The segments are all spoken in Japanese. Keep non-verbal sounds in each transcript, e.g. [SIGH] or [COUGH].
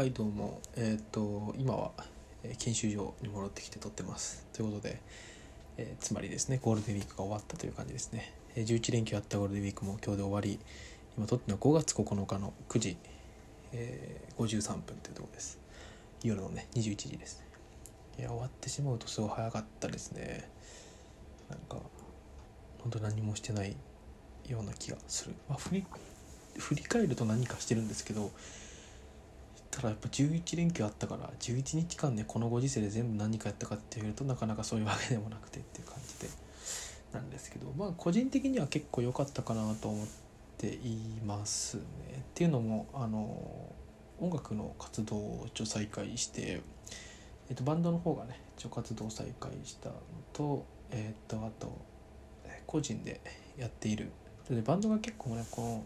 はいどうもえっ、と今は研修所に戻ってきて撮ってます。ということで、えーつまりですねゴールデンウィークが終わったという感じですね、えー11連休あったゴールデンウィークも今日で終わり今撮ってるのは5月9日の9時、えー53分というところです。夜のね21時ですいや終わってしまうとすごい早かったですね。なんか本当何もしてないような気がする、まあ、振り振り返ると何かしてるんですけどただやっぱ11連休あったから11日間ねこのご時世で全部何かやったかっていうとなかなかそういうわけでもなくてっていう感じでなんですけどまあ個人的には結構良かったかなと思っていますね。っていうのもあの音楽の活動を一応再開して、えっと、バンドの方がね一応活動再開したのとえっとあと個人でやっている。でバンドが結構ねこの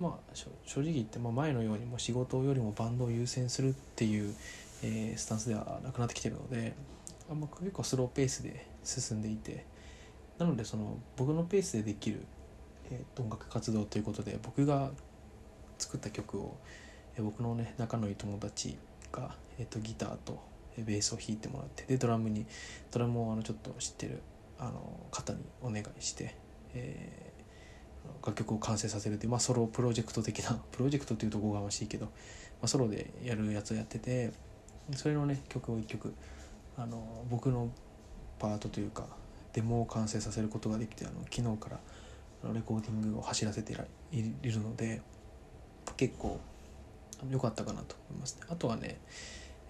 まあ正直言って、まあ、前のようにも仕事よりもバンドを優先するっていう、えースタンスではなくなってきてるのであんま結構スローペースで進んでいてなのでその僕のペースでできる、えー音楽活動ということで僕が作った曲を、えー僕のね仲のいい友達が、えー、とギターとベースを弾いてもらってでドラムにドラムをあのちょっと知ってるあの方にお願いして、えー楽曲を完成させるという、まあ、ソロプロジェクト的な [LAUGHS] プロジェクトというとこがましいけど、まあ、ソロでやるやつをやっててそれのね曲を一曲あの僕のパートというかデモを完成させることができてあの昨日からレコーディングを走らせていらいるので結構良かったかなと思いますね。あとはね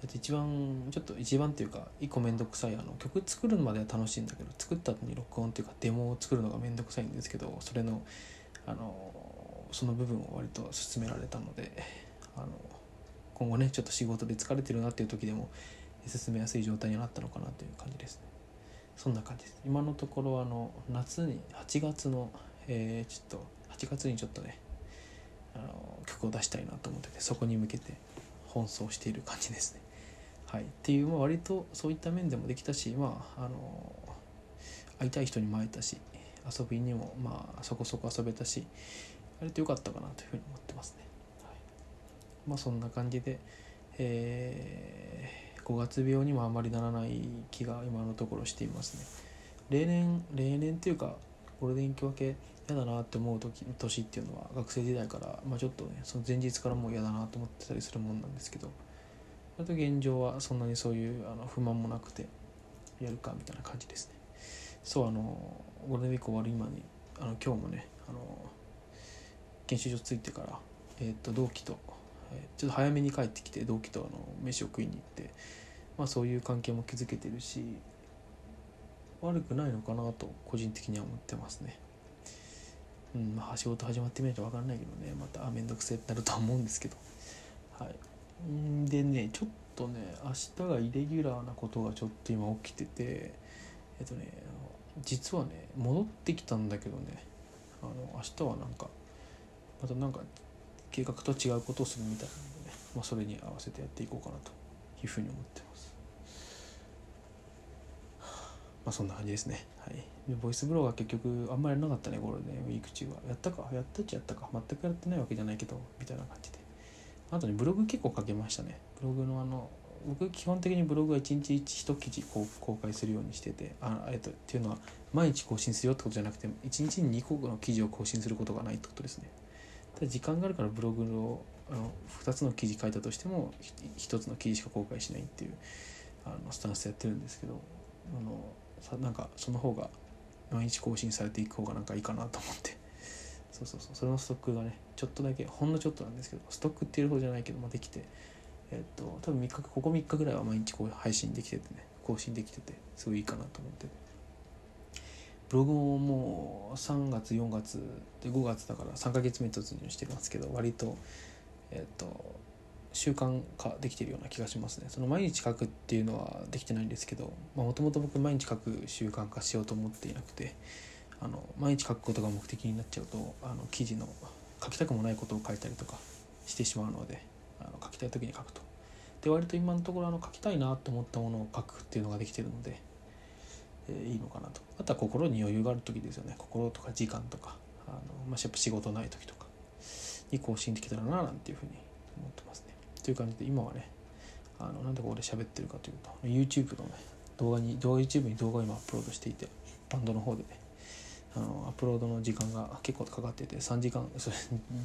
えっと一番ちょっと一番っていうか一個面倒くさいあの曲作るまでは楽しいんだけど作った後に録音っていうかデモを作るのが面倒くさいんですけどそれのあのその部分を割と進められたのであの今後ねちょっと仕事で疲れてるなっていう時でも進めやすい状態になったのかなという感じですね。そんな感じです。今のところあの夏に8月の、えーちょっと8月にちょっとねあの曲を出したいなと思っててそこに向けて奔走している感じですね。はい、っていう、まあ、割とそういった面でもできたし、まあ、あの会いたい人にも会えたし遊びにも、まあ、そこそこ遊べたし割と良かったかなというふうに思ってますね。はい、まあそんな感じで、えー、5月病にもあまりならない気が今のところしていますね。例年例年っていうかゴールデンウィーク明け嫌だなって思う時年っていうのは学生時代から、まあ、ちょっとねその前日からもう嫌だなと思ってたりするもんなんですけど割と現状はそんなにそういうあの不満もなくてやるかみたいな感じですね。そうあのゴールデンウィーク終わる今にあの今日もねあの研修所着いてから、えー、と同期と、えちょっと早めに帰ってきて同期とあの飯を食いに行って、まあ、そういう関係も築けてるし悪くないのかなと個人的には思ってますね。うんまあ仕事始まってみないと分かんないけどねまたあ面倒くせえってなるとは思うんですけど。はい。でねちょっとね明日がイレギュラーなことがちょっと今起きててえっとね実はね戻ってきたんだけどねあの明日はなんかまたなんか計画と違うことをするみたいなのでね、まあ、それに合わせてやっていこうかなというふうに思ってます。まあそんな感じですね。はい。でボイスブログは結局あんまりやらなかったねゴールデンウィーク中は。やったか？やったっちゃやったか。全くやってないわけじゃないけどみたいな感じで。あとねブログ結構書けましたね。ブログのあの僕基本的にブログは1日1記事こう公開するようにしててあ、えっと、っていうのは毎日更新するよってことじゃなくて1日に2個の記事を更新することがないってことですね。ただ時間があるからブログのあの2つの記事書いたとしても1つの記事しか公開しないっていうあのスタンスでやってるんですけどあのさなんかその方が毎日更新されていく方がなんかいいかなと思って。そうそうそう。それのストックがねちょっとだけほんのちょっとなんですけどストックっていうほどじゃないけど、ま、できてえっと多分3日ここ3日ぐらいは毎日こう配信できててね更新できててすごいいいかなと思って。ブログももう3月4月で5月だから3ヶ月目突入してますけど割とえっと習慣化できてるような気がしますね。その毎日書くっていうのはできてないんですけどもともと僕毎日書く習慣化しようと思っていなくてあの毎日書くことが目的になっちゃうとあの記事の書きたくもないことを書いたりとかしてしまうのであの書きたい時に書くと。で割と今のところあの書きたいなと思ったものを書くっていうのができてるので、えーいいのかなと。あとは心に余裕がある時ですよね。心とか時間とかあの、まあ、やっぱ仕事ない時とかに更新できたらななんていうふうに思ってますね。という感じで今はねあのなんでここで喋ってるかというと YouTube のね動画に動画 YouTube に動画を今アップロードしていてバンドの方でねあのアップロードの時間が結構かかってて3時間それ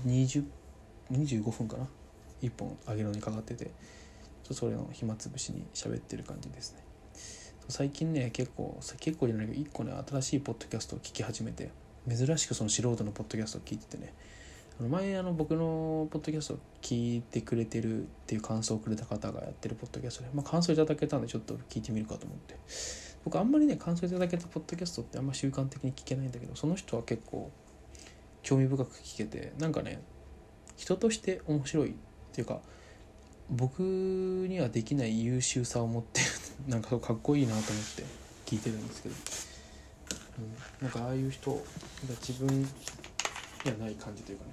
20 25分かな？1本上げるのにかかっててちそれの暇つぶしに喋ってる感じですね。最近ね結構結構じゃないけど1個ね新しいポッドキャストを聞き始めて珍しくその素人のポッドキャストを聞いててねあの前あの僕のポッドキャストを聞いてくれてるっていう感想をくれた方がやってるポッドキャストで、まあ、感想いただけたんでちょっと聞いてみるかと思って。僕あんまりね感想いただけたポッドキャストってあんま習慣的に聞けないんだけどその人は結構興味深く聞けてなんかね人として面白いっていうか僕にはできない優秀さを持って [LAUGHS] なんかかっこいいなと思って聞いてるんですけど、うん、なんかああいう人が自分にはない感じというかね。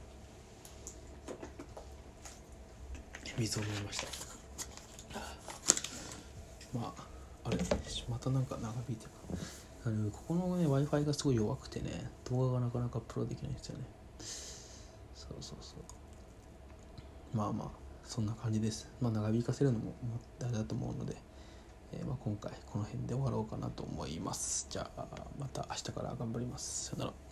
水を飲みました。まああれまたなんか長引いてる。あのここのね w i f i がすごい弱くてね動画がなかなかプロできないんですよね。そうそうそう。まあまあそんな感じです。まあ長引かせるのもあれだと思うので、えー、まあ今回この辺で終わろうかなと思います。じゃあまた明日から頑張ります。さよなら。